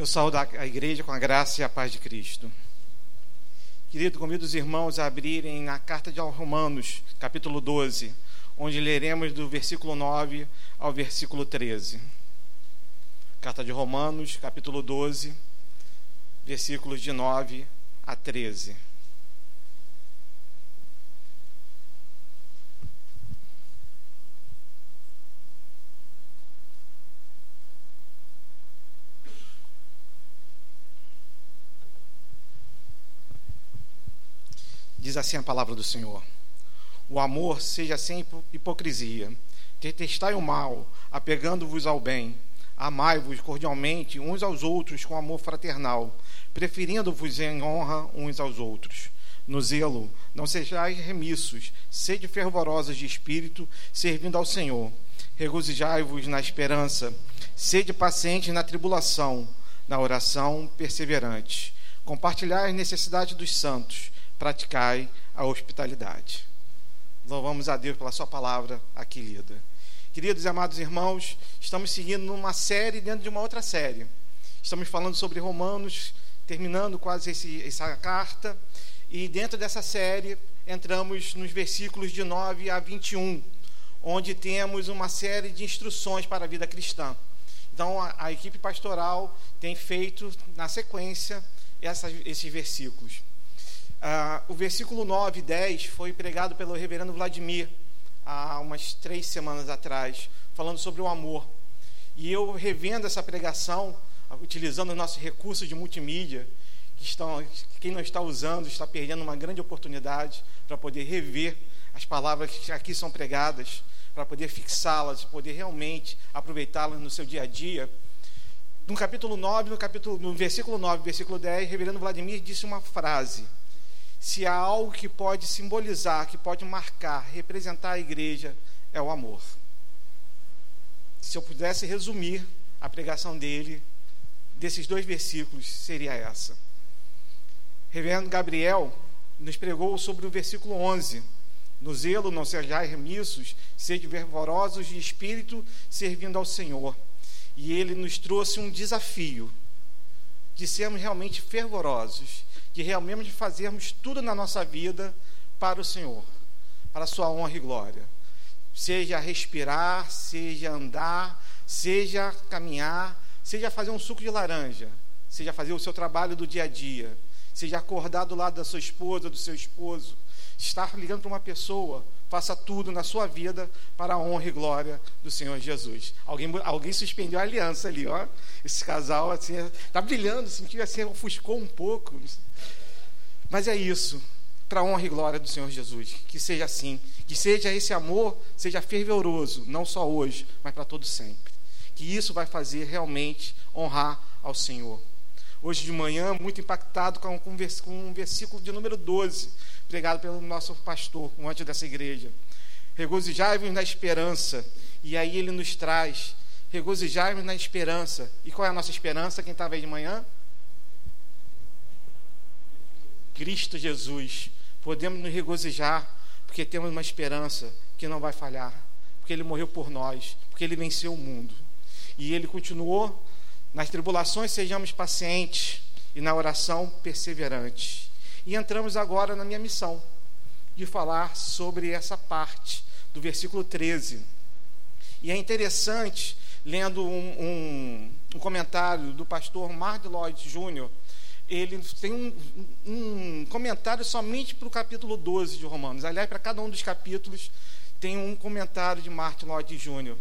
Eu saúdo a igreja com a graça e a paz de Cristo. Querido, convido os irmãos a abrirem na carta de Romanos, capítulo 12, onde leremos do versículo 9 ao versículo 13. Carta de Romanos, capítulo 12, versículos de 9 a 13. Diz assim a palavra do Senhor: O amor seja sem hipocrisia. Detestai o mal, apegando-vos ao bem. Amai-vos cordialmente uns aos outros com amor fraternal, preferindo-vos em honra uns aos outros. No zelo, não sejais remissos, sede fervorosos de espírito, servindo ao Senhor. Regozijai-vos na esperança, sede pacientes na tribulação, na oração perseverante. Compartilhai as necessidades dos santos praticai a hospitalidade. Louvamos a Deus pela Sua palavra aqui lida. Queridos e amados irmãos, estamos seguindo numa série dentro de uma outra série. Estamos falando sobre Romanos, terminando quase esse, essa carta, e dentro dessa série entramos nos versículos de 9 a 21, onde temos uma série de instruções para a vida cristã. Então, a, a equipe pastoral tem feito, na sequência, essa, esses versículos. Ah, o versículo 9 e 10 foi pregado pelo reverendo Vladimir há umas três semanas atrás, falando sobre o amor. E eu revendo essa pregação, utilizando os nossos recursos de multimídia, que estão, quem não está usando está perdendo uma grande oportunidade para poder rever as palavras que aqui são pregadas, para poder fixá-las, poder realmente aproveitá-las no seu dia a dia. No capítulo 9, no, capítulo, no versículo 9, versículo 10, o reverendo Vladimir disse uma frase se há algo que pode simbolizar, que pode marcar, representar a igreja, é o amor. Se eu pudesse resumir a pregação dele, desses dois versículos, seria essa. Reverendo Gabriel nos pregou sobre o versículo 11. No zelo não sejais remissos, sede fervorosos de espírito, servindo ao Senhor. E ele nos trouxe um desafio de sermos realmente fervorosos de realmente fazermos tudo na nossa vida para o Senhor, para a sua honra e glória. Seja respirar, seja andar, seja caminhar, seja fazer um suco de laranja, seja fazer o seu trabalho do dia a dia, seja acordar do lado da sua esposa, do seu esposo, estar ligando para uma pessoa, faça tudo na sua vida para a honra e glória do Senhor Jesus. Alguém, alguém suspendeu a aliança ali, ó. Esse casal assim está brilhando, sentiu assim, ofuscou um pouco. Mas é isso, para a honra e glória do Senhor Jesus. Que seja assim, que seja esse amor, seja fervoroso, não só hoje, mas para todo sempre. Que isso vai fazer realmente honrar ao Senhor. Hoje de manhã, muito impactado com, um versículo de número 12, pregado pelo nosso pastor, antes dessa igreja. Regozijai-vos na esperança. E aí ele nos traz, regozijai-vos na esperança. E qual é a nossa esperança? Quem estava aí de manhã? Cristo Jesus, podemos nos regozijar, porque temos uma esperança que não vai falhar, porque Ele morreu por nós, porque Ele venceu o mundo. E Ele continuou, nas tribulações sejamos pacientes e na oração perseverantes. E entramos agora na minha missão, de falar sobre essa parte do versículo 13. E é interessante, lendo um, um, um comentário do pastor Mark Lloyd Jr., ele tem um, um comentário somente para o capítulo 12 de Romanos. Aliás, para cada um dos capítulos tem um comentário de Martin Lloyd Jr.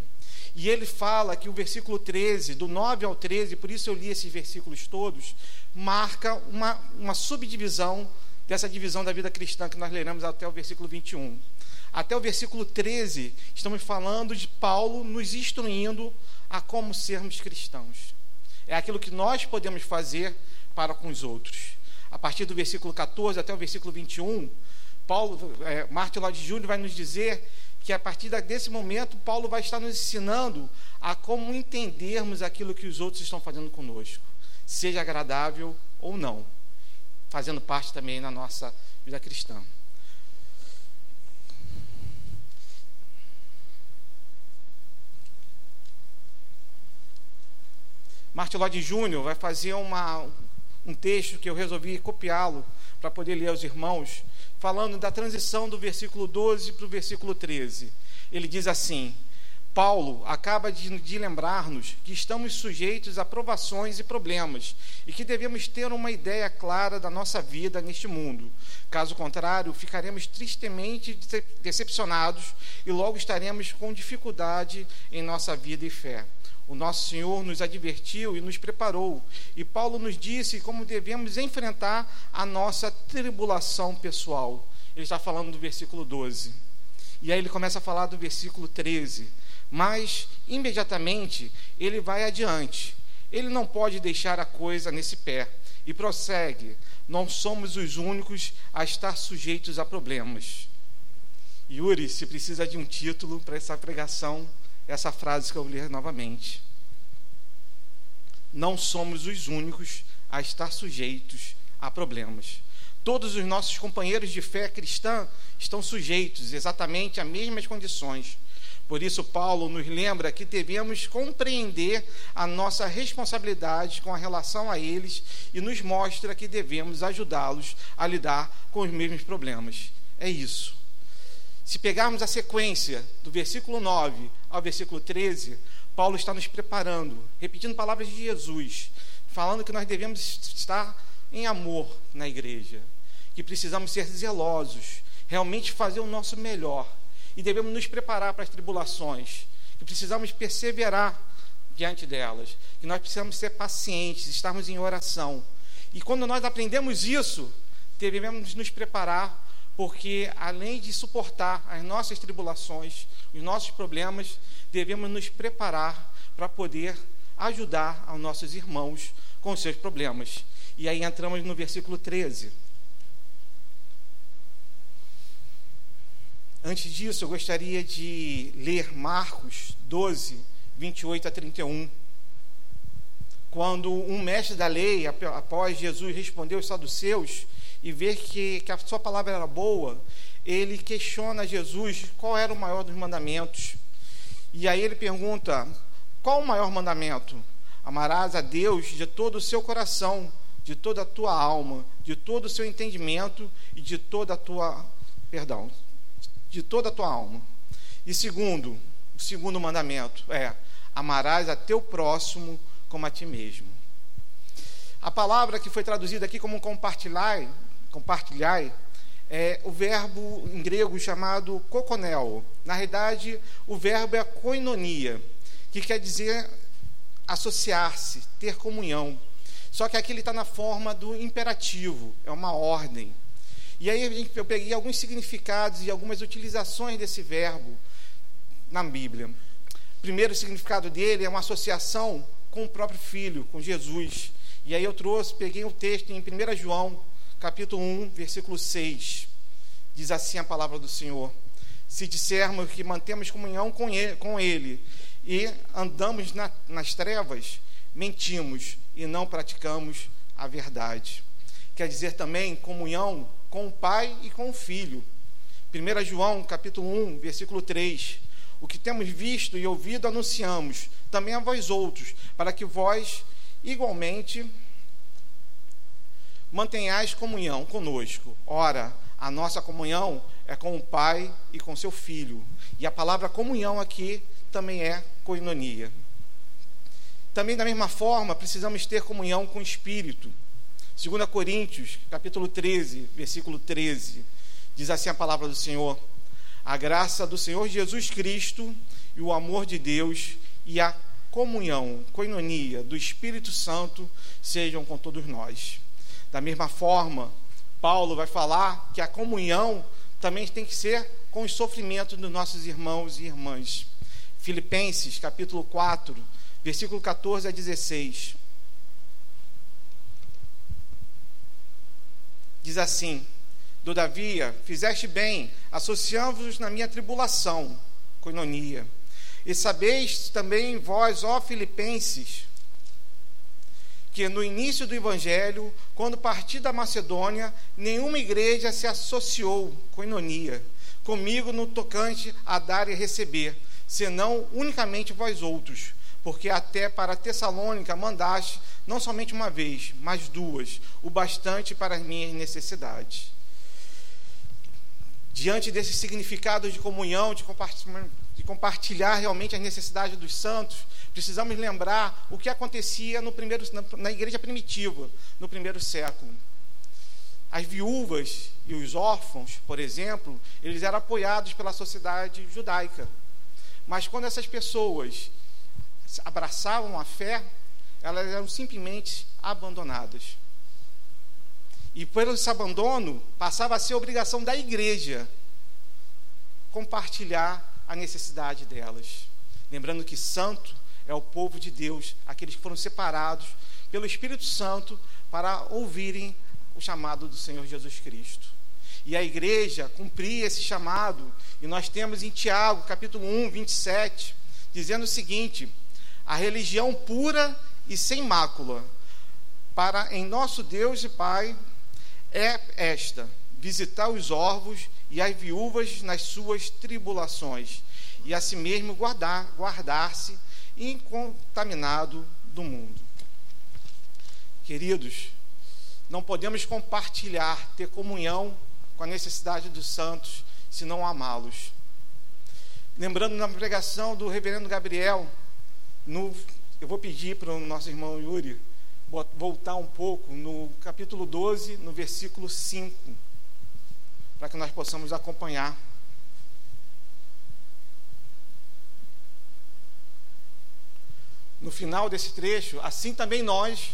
E ele fala que o versículo 13, do 9 ao 13, por isso eu li esses versículos todos, marca uma, uma subdivisão dessa divisão da vida cristã que nós leremos até o versículo 21. Até o versículo 13, estamos falando de Paulo nos instruindo a como sermos cristãos. É aquilo que nós podemos fazer para com os outros. A partir do versículo 14 até o versículo 21, Paulo, é, Martin Lloyd vai nos dizer que a partir desse momento, Paulo vai estar nos ensinando a como entendermos aquilo que os outros estão fazendo conosco, seja agradável ou não, fazendo parte também na nossa vida cristã. Martin Lloyd Jr. vai fazer uma, um texto que eu resolvi copiá-lo para poder ler aos irmãos, falando da transição do versículo 12 para o versículo 13. Ele diz assim: Paulo acaba de, de lembrar-nos que estamos sujeitos a provações e problemas e que devemos ter uma ideia clara da nossa vida neste mundo. Caso contrário, ficaremos tristemente decepcionados e logo estaremos com dificuldade em nossa vida e fé. O nosso Senhor nos advertiu e nos preparou, e Paulo nos disse como devemos enfrentar a nossa tribulação pessoal. Ele está falando do versículo 12. E aí ele começa a falar do versículo 13. Mas, imediatamente, ele vai adiante. Ele não pode deixar a coisa nesse pé. E prossegue: Não somos os únicos a estar sujeitos a problemas. Yuri, se precisa de um título para essa pregação, essa frase que eu ler novamente. Não somos os únicos a estar sujeitos a problemas. Todos os nossos companheiros de fé cristã estão sujeitos exatamente às mesmas condições. Por isso, Paulo nos lembra que devemos compreender a nossa responsabilidade com a relação a eles e nos mostra que devemos ajudá-los a lidar com os mesmos problemas. É isso. Se pegarmos a sequência do versículo 9 ao versículo 13, Paulo está nos preparando, repetindo palavras de Jesus, falando que nós devemos estar em amor na igreja, que precisamos ser zelosos, realmente fazer o nosso melhor e devemos nos preparar para as tribulações, que precisamos perseverar diante delas, que nós precisamos ser pacientes, estarmos em oração. E quando nós aprendemos isso, devemos nos preparar porque além de suportar as nossas tribulações, os nossos problemas, devemos nos preparar para poder ajudar aos nossos irmãos com seus problemas. E aí entramos no versículo 13. Antes disso, eu gostaria de ler Marcos 12, 28 a 31. Quando um mestre da lei, após Jesus responder aos saduceus, e ver que, que a sua palavra era boa, ele questiona Jesus qual era o maior dos mandamentos. E aí ele pergunta: qual o maior mandamento? Amarás a Deus de todo o seu coração, de toda a tua alma, de todo o seu entendimento e de toda a tua perdão, de toda a tua alma. E segundo, o segundo mandamento é: amarás a teu próximo como a ti mesmo. A palavra que foi traduzida aqui como compartilhar compartilhar é o verbo em grego chamado kokonel. Na realidade, o verbo é koinonia, que quer dizer associar-se, ter comunhão. Só que aqui ele está na forma do imperativo, é uma ordem. E aí eu peguei alguns significados e algumas utilizações desse verbo na Bíblia. O primeiro significado dele é uma associação com o próprio Filho, com Jesus. E aí eu trouxe, peguei o texto em 1 João capítulo 1, versículo 6. Diz assim a palavra do Senhor: Se dissermos que mantemos comunhão com Ele, com ele e andamos na, nas trevas, mentimos e não praticamos a verdade. Quer dizer também comunhão com o Pai e com o Filho. 1 João, capítulo 1, versículo 3. O que temos visto e ouvido anunciamos, também a vós outros, para que vós igualmente mantenhais comunhão conosco. Ora, a nossa comunhão é com o Pai e com seu Filho. E a palavra comunhão aqui também é coinonia. Também da mesma forma, precisamos ter comunhão com o Espírito. 2 Coríntios, capítulo 13, versículo 13, diz assim a palavra do Senhor: A graça do Senhor Jesus Cristo e o amor de Deus e a comunhão, coinonia do Espírito Santo sejam com todos nós. Da mesma forma, Paulo vai falar que a comunhão também tem que ser com os sofrimentos dos nossos irmãos e irmãs. Filipenses, capítulo 4, versículo 14 a 16. Diz assim: Todavia, fizeste bem, associando-vos na minha tribulação, coinonia. E sabeis também vós, ó Filipenses, que no início do Evangelho, quando parti da Macedônia, nenhuma igreja se associou com inonia, comigo no tocante a dar e receber, senão unicamente vós outros. porque até para Tessalônica mandaste não somente uma vez, mas duas, o bastante para as minhas necessidades. Diante desse significado de comunhão, de compartilhar, de compartilhar realmente as necessidades dos santos, precisamos lembrar o que acontecia no primeiro, na, igreja primitiva, no primeiro século. As viúvas e os órfãos, por exemplo, eles eram apoiados pela sociedade judaica. Mas quando essas pessoas abraçavam a fé, elas eram simplesmente abandonadas. E pelo esse abandono, passava a ser obrigação da igreja compartilhar a necessidade delas. Lembrando que santo é o povo de Deus, aqueles que foram separados pelo Espírito Santo para ouvirem o chamado do Senhor Jesus Cristo. E a igreja cumpria esse chamado, e nós temos em Tiago, capítulo 1, 27, dizendo o seguinte: a religião pura e sem mácula para em nosso Deus e Pai é esta: visitar os órfãos e as viúvas nas suas tribulações, e a si mesmo guardar, guardar-se incontaminado do mundo. Queridos, não podemos compartilhar, ter comunhão com a necessidade dos santos, se não amá-los. Lembrando na pregação do reverendo Gabriel, no, eu vou pedir para o nosso irmão Yuri voltar um pouco no capítulo 12, no versículo 5, para que nós possamos acompanhar. No final desse trecho, assim também nós,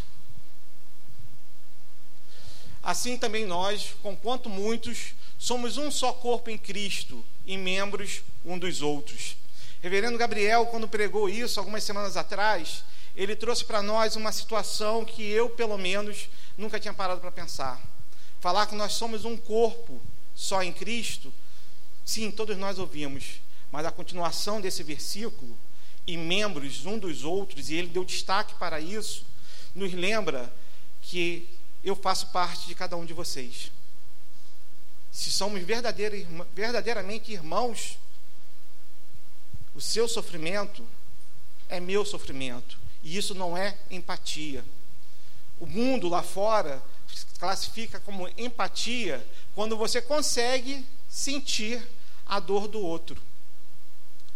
assim também nós, conquanto muitos, somos um só corpo em Cristo e membros um dos outros. Reverendo Gabriel, quando pregou isso algumas semanas atrás, ele trouxe para nós uma situação que eu, pelo menos, nunca tinha parado para pensar. Falar que nós somos um corpo só em Cristo, sim, todos nós ouvimos, mas a continuação desse versículo, e membros um dos outros, e ele deu destaque para isso, nos lembra que eu faço parte de cada um de vocês. Se somos verdadeiramente irmãos, o seu sofrimento é meu sofrimento. E isso não é empatia. O mundo lá fora classifica como empatia quando você consegue sentir a dor do outro.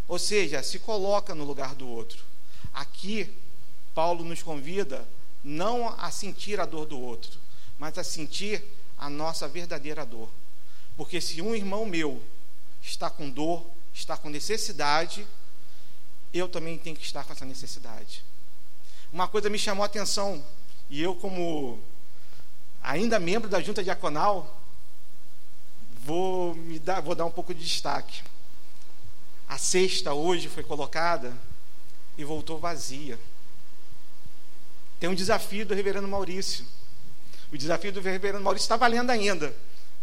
Ou seja, se coloca no lugar do outro. Aqui, Paulo nos convida não a sentir a dor do outro, mas a sentir a nossa verdadeira dor. Porque se um irmão meu está com dor, está com necessidade, eu também tenho que estar com essa necessidade. Uma coisa me chamou a atenção, e eu, como ainda membro da junta diaconal, vou, me dar, vou dar um pouco de destaque. A cesta hoje foi colocada e voltou vazia. Tem um desafio do reverendo Maurício. O desafio do reverendo Maurício está valendo ainda.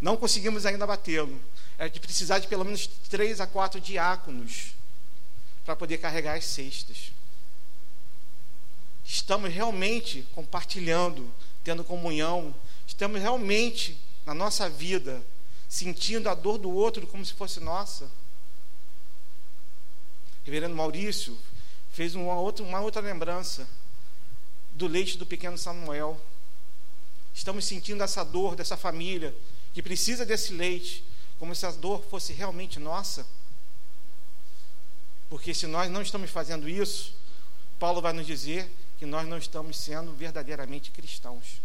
Não conseguimos ainda batê-lo é de precisar de pelo menos três a quatro diáconos para poder carregar as cestas. Estamos realmente compartilhando, tendo comunhão, estamos realmente na nossa vida sentindo a dor do outro como se fosse nossa. Reverendo Maurício fez uma outra, uma outra lembrança do leite do pequeno Samuel. Estamos sentindo essa dor dessa família que precisa desse leite como se a dor fosse realmente nossa. Porque se nós não estamos fazendo isso, Paulo vai nos dizer que nós não estamos sendo verdadeiramente cristãos.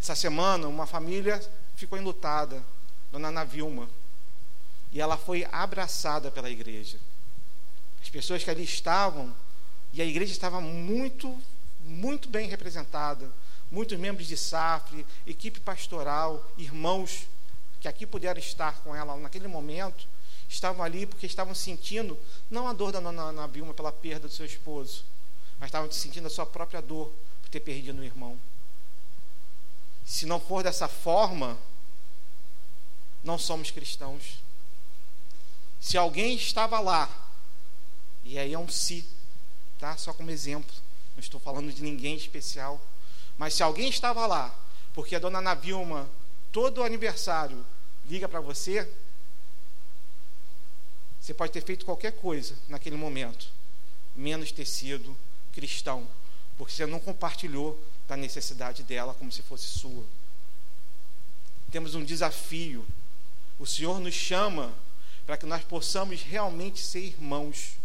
Essa semana, uma família ficou enlutada, Dona Ana Vilma, e ela foi abraçada pela igreja. As pessoas que ali estavam, e a igreja estava muito, muito bem representada, muitos membros de SAFRE, equipe pastoral, irmãos que aqui puderam estar com ela naquele momento, estavam ali porque estavam sentindo não a dor da dona Ana Vilma pela perda do seu esposo, mas estavam sentindo a sua própria dor por ter perdido um irmão. Se não for dessa forma, não somos cristãos. Se alguém estava lá, e aí é um si, tá? Só como exemplo, não estou falando de ninguém especial, mas se alguém estava lá, porque a dona Ana Vilma todo aniversário liga para você, você pode ter feito qualquer coisa naquele momento, menos ter sido cristão, porque você não compartilhou da necessidade dela como se fosse sua. Temos um desafio. O Senhor nos chama para que nós possamos realmente ser irmãos.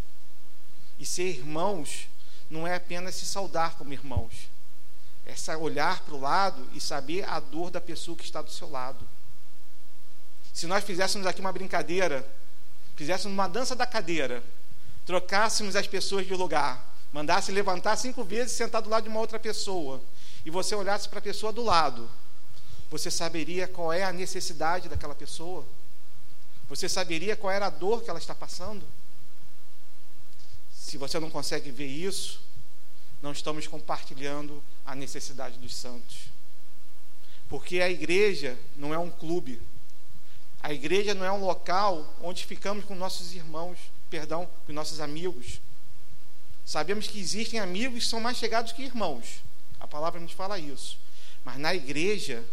E ser irmãos não é apenas se saudar como irmãos, é olhar para o lado e saber a dor da pessoa que está do seu lado. Se nós fizéssemos aqui uma brincadeira, fizéssemos uma dança da cadeira, trocássemos as pessoas de lugar, mandasse levantar cinco vezes e sentar do lado de uma outra pessoa, e você olhasse para a pessoa do lado, você saberia qual é a necessidade daquela pessoa? Você saberia qual era a dor que ela está passando? Se você não consegue ver isso, não estamos compartilhando a necessidade dos santos. Porque a igreja não é um clube, a igreja não é um local onde ficamos com nossos irmãos, perdão, com nossos amigos. Sabemos que existem amigos que são mais chegados que irmãos. A palavra nos fala isso. Mas na igreja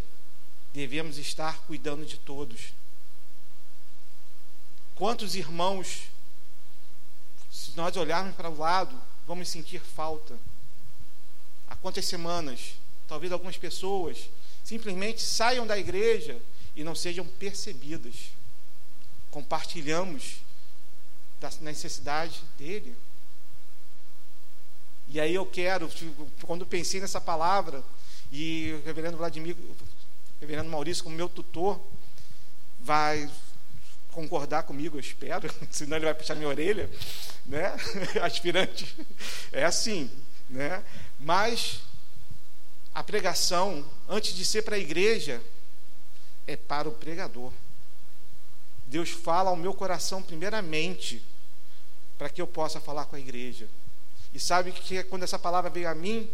devemos estar cuidando de todos. Quantos irmãos, se nós olharmos para o lado, vamos sentir falta? Há quantas semanas, talvez algumas pessoas simplesmente saiam da igreja e não sejam percebidas. Compartilhamos da necessidade dele. E aí eu quero, quando pensei nessa palavra, e o reverendo Vladimir, o reverendo Maurício, como meu tutor, vai concordar comigo, eu espero, senão ele vai puxar minha orelha, né? Aspirante. É assim, né? Mas a pregação, antes de ser para a igreja, é para o pregador. Deus fala ao meu coração primeiramente para que eu possa falar com a igreja. E sabe que quando essa palavra veio a mim,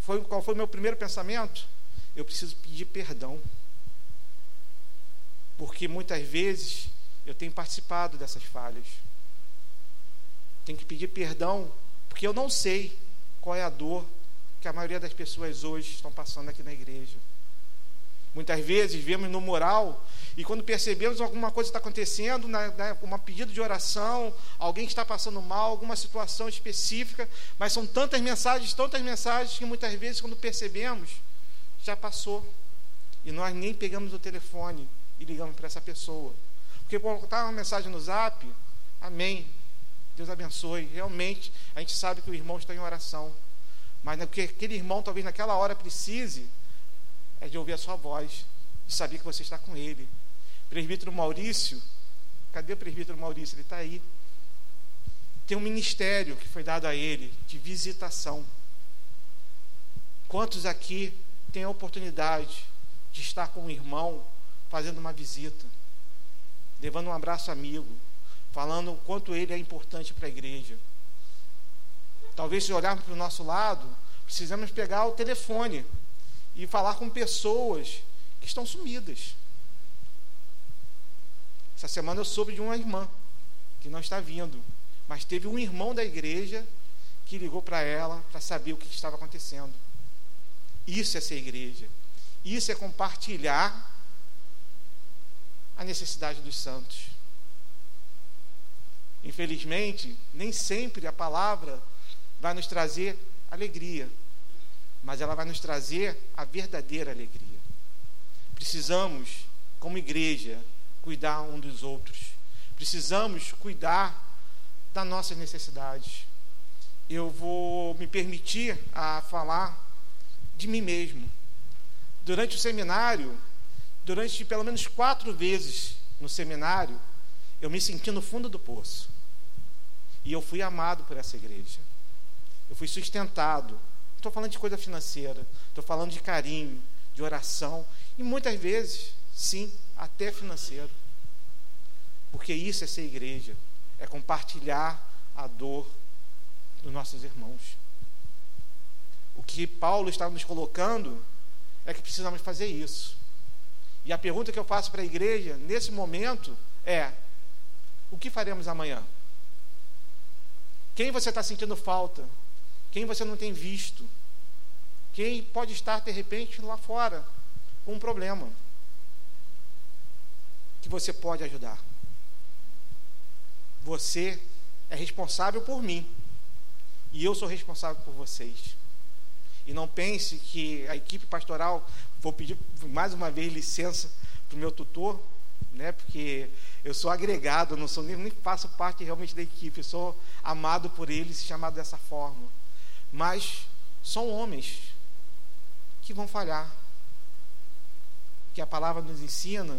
foi, qual foi o meu primeiro pensamento? Eu preciso pedir perdão. Porque muitas vezes eu tenho participado dessas falhas. Tenho que pedir perdão, porque eu não sei qual é a dor que a maioria das pessoas hoje estão passando aqui na igreja. Muitas vezes vemos no moral e quando percebemos alguma coisa está acontecendo, na, uma pedido de oração, alguém está passando mal, alguma situação específica, mas são tantas mensagens, tantas mensagens que muitas vezes quando percebemos já passou. E nós nem pegamos o telefone e ligamos para essa pessoa, porque colocar uma mensagem no Zap, Amém, Deus abençoe. Realmente a gente sabe que o irmão está em oração, mas porque aquele irmão talvez naquela hora precise é de ouvir a sua voz, de saber que você está com ele. Presbítero Maurício, cadê o presbítero Maurício? Ele está aí. Tem um ministério que foi dado a ele de visitação. Quantos aqui têm a oportunidade de estar com um irmão fazendo uma visita, levando um abraço amigo, falando o quanto ele é importante para a igreja? Talvez se olharmos para o nosso lado, precisamos pegar o telefone e falar com pessoas que estão sumidas. Essa semana eu soube de uma irmã que não está vindo, mas teve um irmão da igreja que ligou para ela para saber o que estava acontecendo. Isso é ser igreja. Isso é compartilhar a necessidade dos santos. Infelizmente, nem sempre a palavra vai nos trazer alegria mas ela vai nos trazer a verdadeira alegria. Precisamos, como igreja, cuidar um dos outros. Precisamos cuidar das nossas necessidades. Eu vou me permitir a falar de mim mesmo. Durante o seminário, durante pelo menos quatro vezes no seminário, eu me senti no fundo do poço. E eu fui amado por essa igreja. Eu fui sustentado, estou falando de coisa financeira, estou falando de carinho, de oração, e muitas vezes, sim, até financeiro. Porque isso é ser igreja, é compartilhar a dor dos nossos irmãos. O que Paulo está nos colocando é que precisamos fazer isso. E a pergunta que eu faço para a igreja nesse momento é: o que faremos amanhã? Quem você está sentindo falta? Quem você não tem visto? Quem pode estar, de repente, lá fora com um problema que você pode ajudar? Você é responsável por mim. E eu sou responsável por vocês. E não pense que a equipe pastoral, vou pedir mais uma vez licença para o meu tutor, né, porque eu sou agregado, não sou nem, faço parte realmente da equipe, eu sou amado por eles, chamado dessa forma. Mas são homens que vão falhar. Que a palavra nos ensina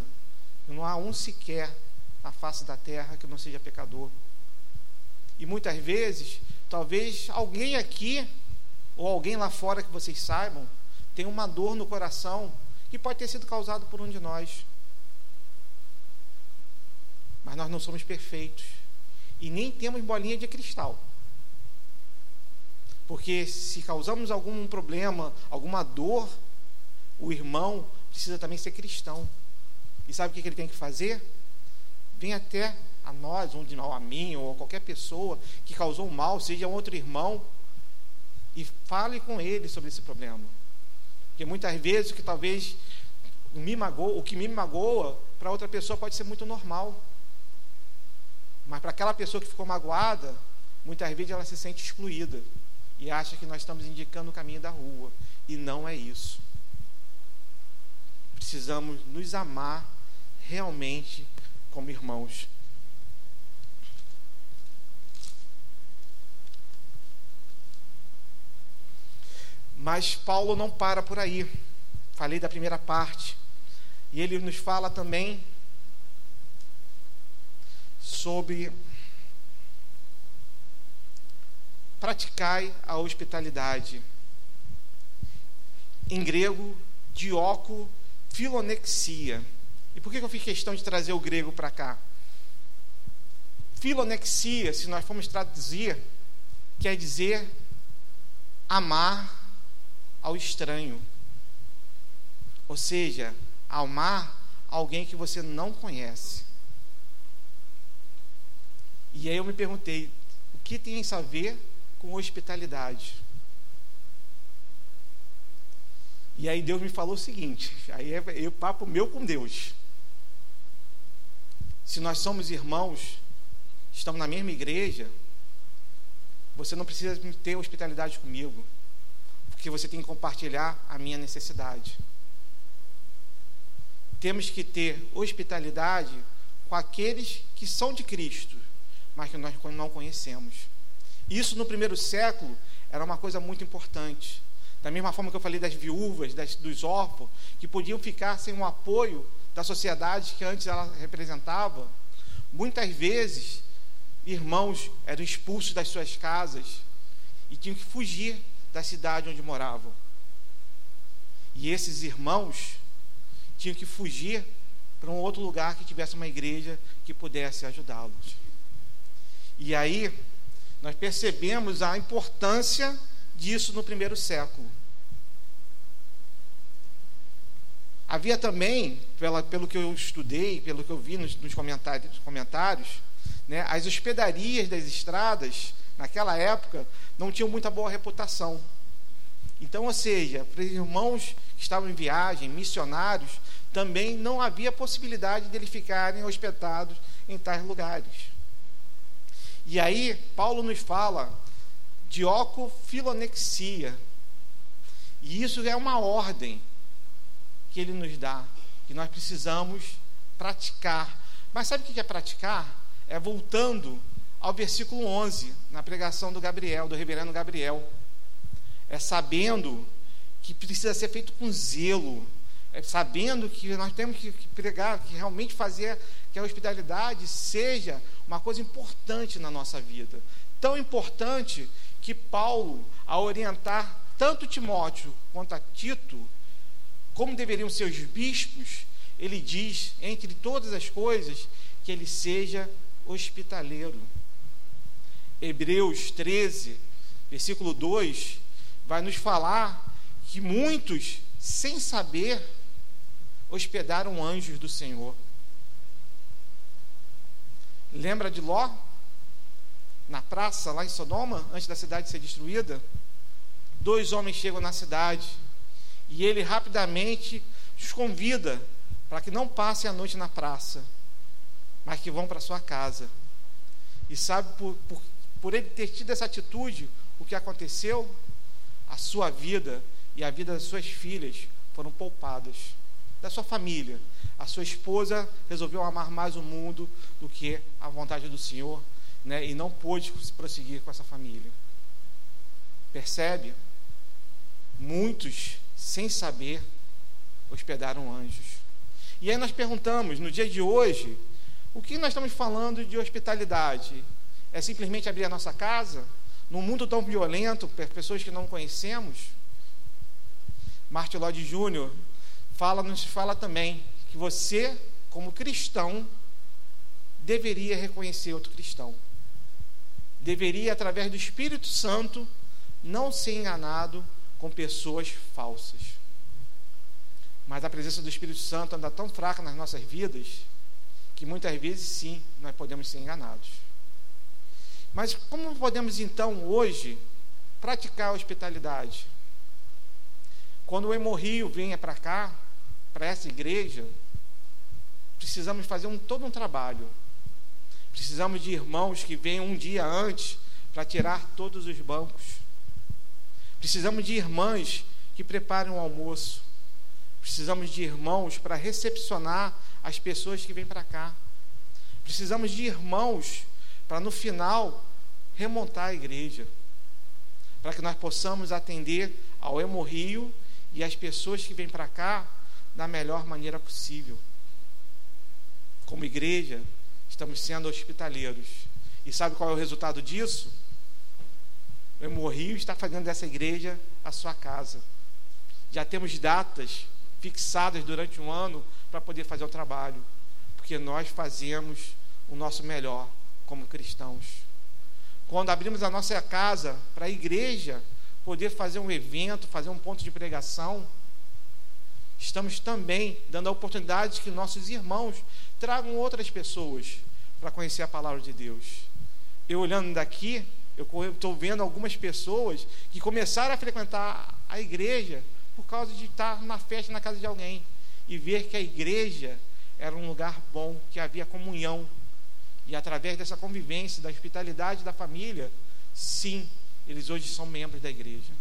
não há um sequer na face da terra que não seja pecador. E muitas vezes, talvez alguém aqui, ou alguém lá fora que vocês saibam, tem uma dor no coração que pode ter sido causado por um de nós. Mas nós não somos perfeitos. E nem temos bolinha de cristal. Porque se causamos algum problema, alguma dor, o irmão precisa também ser cristão. E sabe o que ele tem que fazer? Vem até a nós, ou a mim, ou a qualquer pessoa que causou mal, seja um outro irmão, e fale com ele sobre esse problema. Porque muitas vezes o que talvez me magoa, o que me magoa, para outra pessoa pode ser muito normal. Mas para aquela pessoa que ficou magoada, muitas vezes ela se sente excluída e acha que nós estamos indicando o caminho da rua. E não é isso. Precisamos nos amar realmente como irmãos. Mas Paulo não para por aí. Falei da primeira parte. E ele nos fala também sobre praticai a hospitalidade. Em grego, dioco filonexia. E por que eu fiz questão de trazer o grego para cá? Filonexia, se nós formos traduzir, quer dizer amar ao estranho. Ou seja, amar alguém que você não conhece. E aí eu me perguntei, o que tem isso a ver com hospitalidade? E aí Deus me falou o seguinte, aí é, é o papo meu com Deus. Se nós somos irmãos, estamos na mesma igreja, você não precisa ter hospitalidade comigo, porque você tem que compartilhar a minha necessidade. Temos que ter hospitalidade com aqueles que são de Cristo, mas que nós não conhecemos. Isso no primeiro século era uma coisa muito importante. Da mesma forma que eu falei das viúvas, das, dos órfãos, que podiam ficar sem o apoio da sociedade que antes ela representava, muitas vezes irmãos eram expulsos das suas casas e tinham que fugir da cidade onde moravam. E esses irmãos tinham que fugir para um outro lugar que tivesse uma igreja que pudesse ajudá-los. E aí nós percebemos a importância disso no primeiro século. Havia também, pela, pelo que eu estudei, pelo que eu vi nos, nos comentários, comentários né, as hospedarias das estradas, naquela época, não tinham muita boa reputação. Então, ou seja, para os irmãos que estavam em viagem, missionários, também não havia possibilidade de eles ficarem hospedados em tais lugares. E aí, Paulo nos fala de ocofilonexia. E isso é uma ordem que ele nos dá, que nós precisamos praticar. Mas sabe o que é praticar? É voltando ao versículo 11, na pregação do Gabriel, do reverendo Gabriel. É sabendo que precisa ser feito com zelo, sabendo que nós temos que pregar, que realmente fazer que a hospitalidade seja uma coisa importante na nossa vida. Tão importante que Paulo, ao orientar tanto Timóteo quanto a Tito, como deveriam ser os bispos, ele diz, entre todas as coisas, que ele seja hospitaleiro. Hebreus 13, versículo 2, vai nos falar que muitos, sem saber, hospedaram anjos do Senhor. Lembra de Ló? Na praça, lá em Sodoma, antes da cidade ser destruída? Dois homens chegam na cidade e ele rapidamente os convida para que não passem a noite na praça, mas que vão para sua casa. E sabe por, por, por ele ter tido essa atitude, o que aconteceu? A sua vida e a vida das suas filhas foram poupadas, da sua família. A sua esposa resolveu amar mais o mundo do que a vontade do Senhor, né? e não pôde prosseguir com essa família. Percebe? Muitos, sem saber, hospedaram anjos. E aí nós perguntamos, no dia de hoje, o que nós estamos falando de hospitalidade? É simplesmente abrir a nossa casa? Num mundo tão violento, pessoas que não conhecemos? Martin Lloyd Jr. fala, nos fala também que você, como cristão, deveria reconhecer outro cristão. Deveria, através do Espírito Santo, não ser enganado com pessoas falsas. Mas a presença do Espírito Santo anda tão fraca nas nossas vidas que muitas vezes sim nós podemos ser enganados. Mas como podemos então hoje praticar a hospitalidade? Quando o hemorrio venha para cá, para essa igreja, precisamos fazer um, todo um trabalho. Precisamos de irmãos que venham um dia antes para tirar todos os bancos. Precisamos de irmãs que preparem o um almoço. Precisamos de irmãos para recepcionar as pessoas que vêm para cá. Precisamos de irmãos para no final remontar a igreja, para que nós possamos atender ao hemorrio e as pessoas que vêm para cá da melhor maneira possível. Como igreja, estamos sendo hospitaleiros. E sabe qual é o resultado disso? O Hemorrio está fazendo dessa igreja a sua casa. Já temos datas fixadas durante um ano para poder fazer o trabalho, porque nós fazemos o nosso melhor como cristãos. Quando abrimos a nossa casa para a igreja poder fazer um evento, fazer um ponto de pregação, estamos também dando a oportunidade que nossos irmãos tragam outras pessoas para conhecer a palavra de Deus. Eu olhando daqui, eu estou vendo algumas pessoas que começaram a frequentar a igreja por causa de estar na festa na casa de alguém e ver que a igreja era um lugar bom, que havia comunhão. E através dessa convivência, da hospitalidade da família, sim, eles hoje são membros da igreja.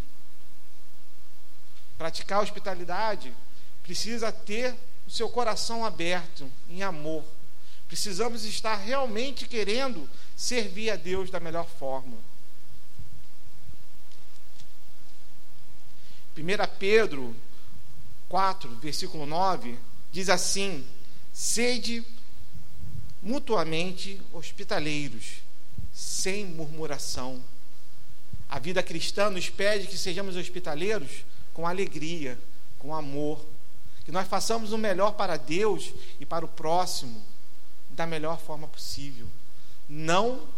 Praticar a hospitalidade precisa ter o seu coração aberto em amor. Precisamos estar realmente querendo servir a Deus da melhor forma. 1 Pedro 4, versículo 9, diz assim: Sede mutuamente hospitaleiros, sem murmuração. A vida cristã nos pede que sejamos hospitaleiros com alegria, com amor, que nós façamos o melhor para Deus e para o próximo da melhor forma possível, não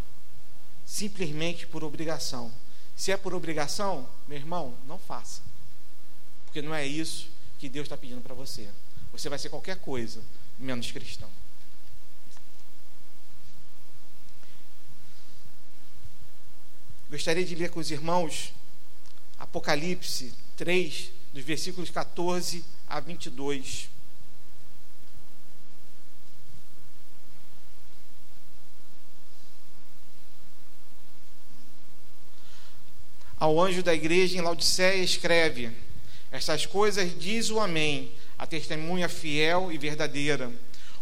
simplesmente por obrigação. Se é por obrigação, meu irmão, não faça, porque não é isso que Deus está pedindo para você. Você vai ser qualquer coisa, menos cristão. Gostaria de ler com os irmãos Apocalipse 3, dos versículos 14 a 22. Ao anjo da igreja em Laodiceia escreve: essas coisas diz o Amém, a testemunha fiel e verdadeira,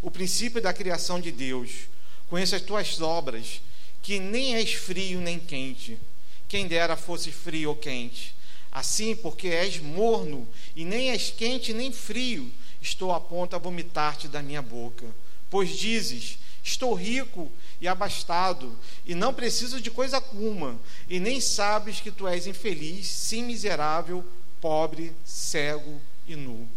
o princípio da criação de Deus. Conheço as tuas obras, que nem és frio nem quente. Quem dera fosse frio ou quente. Assim, porque és morno, e nem és quente nem frio, estou a ponto a vomitar-te da minha boca. Pois dizes: Estou rico e abastado, e não preciso de coisa alguma, e nem sabes que tu és infeliz, sim miserável, pobre, cego e nu.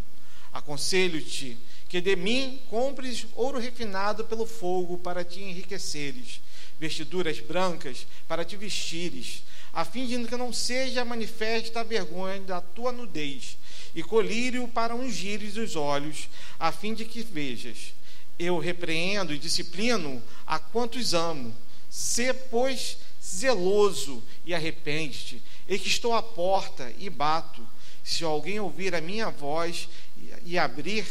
Aconselho-te que de mim compres ouro refinado pelo fogo para te enriqueceres, vestiduras brancas para te vestires, a fim de que não seja manifesta a vergonha da tua nudez, e colírio para ungires os olhos, a fim de que vejas. Eu repreendo e disciplino a quantos amo. Sê, pois, zeloso e arrepende-te. E que estou à porta e bato. Se alguém ouvir a minha voz e abrir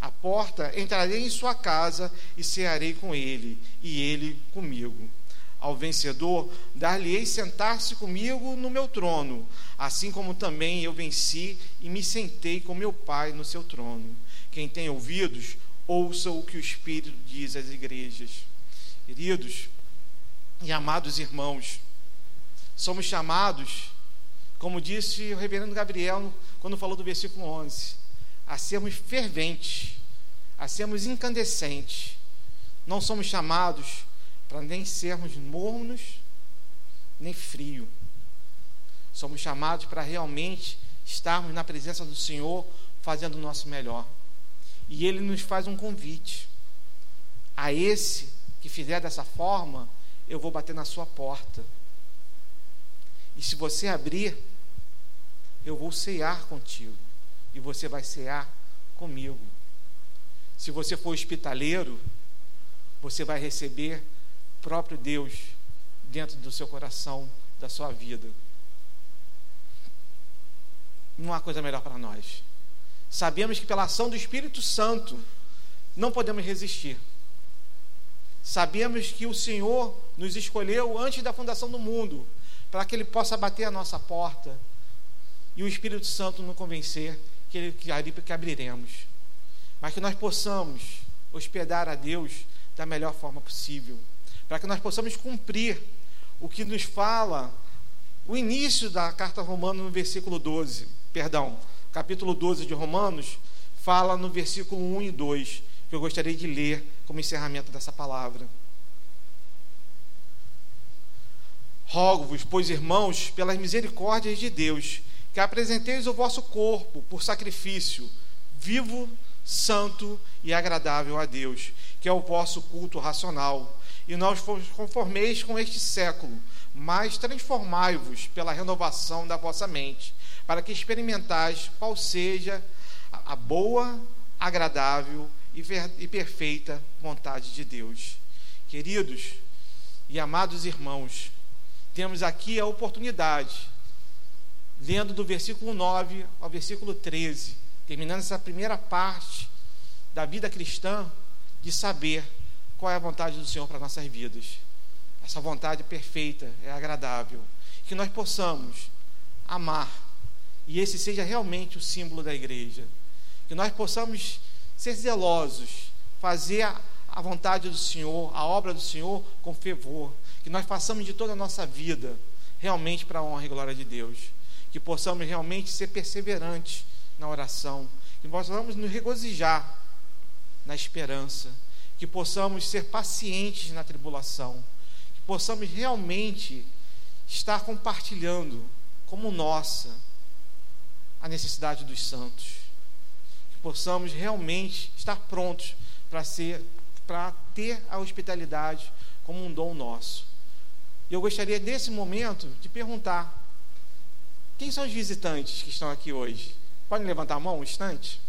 a porta, entrarei em sua casa e cearei com ele, e ele comigo. Ao vencedor, dar-lhe-ei sentar-se comigo no meu trono, assim como também eu venci e me sentei com meu Pai no seu trono. Quem tem ouvidos, ouça o que o Espírito diz às igrejas. Queridos e amados irmãos, somos chamados, como disse o reverendo Gabriel quando falou do versículo 11, a sermos ferventes, a sermos incandescentes. Não somos chamados para nem sermos mornos, nem frio. Somos chamados para realmente estarmos na presença do Senhor, fazendo o nosso melhor. E Ele nos faz um convite. A esse que fizer dessa forma, eu vou bater na sua porta. E se você abrir, eu vou cear contigo. E você vai cear comigo. Se você for hospitaleiro, você vai receber próprio Deus dentro do seu coração, da sua vida. Não há coisa melhor para nós. Sabemos que pela ação do Espírito Santo não podemos resistir. Sabemos que o Senhor nos escolheu antes da fundação do mundo para que Ele possa bater a nossa porta e o Espírito Santo nos convencer que, ele, que abriremos mas que nós possamos hospedar a Deus da melhor forma possível, para que nós possamos cumprir o que nos fala o início da carta romana no versículo 12, perdão, capítulo 12 de Romanos, fala no versículo 1 e 2, que eu gostaria de ler como encerramento dessa palavra. Rogo-vos, pois irmãos, pelas misericórdias de Deus, que apresenteis o vosso corpo por sacrifício vivo, santo e agradável a Deus, que é o vosso culto racional. E não vos conformeis com este século, mas transformai-vos pela renovação da vossa mente, para que experimentais qual seja a boa, agradável e perfeita vontade de Deus. Queridos e amados irmãos, temos aqui a oportunidade, lendo do versículo 9 ao versículo 13, terminando essa primeira parte da vida cristã, de saber qual é a vontade do Senhor para nossas vidas. Essa vontade perfeita, é agradável. Que nós possamos amar, e esse seja realmente o símbolo da igreja. Que nós possamos ser zelosos, fazer a, a vontade do Senhor, a obra do Senhor com fervor. Que nós façamos de toda a nossa vida realmente para a honra e glória de Deus. Que possamos realmente ser perseverantes na oração, que possamos nos regozijar na esperança, que possamos ser pacientes na tribulação, que possamos realmente estar compartilhando como nossa a necessidade dos santos, que possamos realmente estar prontos para ser para ter a hospitalidade como um dom nosso. E eu gostaria nesse momento de perguntar: quem são os visitantes que estão aqui hoje? Podem levantar a mão um instante?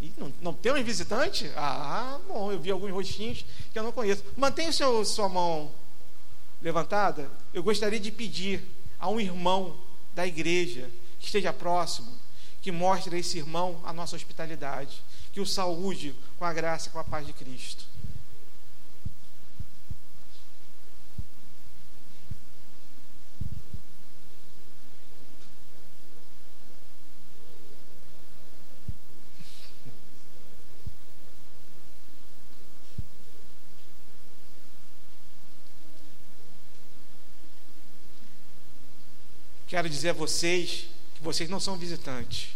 E não, não tem um visitante? Ah, bom, eu vi alguns rostinhos que eu não conheço. Mantenha seu, sua mão levantada. Eu gostaria de pedir a um irmão da igreja que esteja próximo, que mostre a esse irmão a nossa hospitalidade, que o saúde com a graça com a paz de Cristo. Quero dizer a vocês que vocês não são visitantes.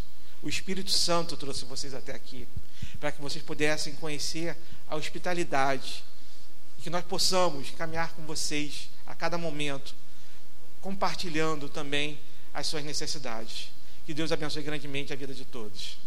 O Espírito Santo trouxe vocês até aqui, para que vocês pudessem conhecer a hospitalidade que nós possamos caminhar com vocês a cada momento, compartilhando também as suas necessidades. Que Deus abençoe grandemente a vida de todos.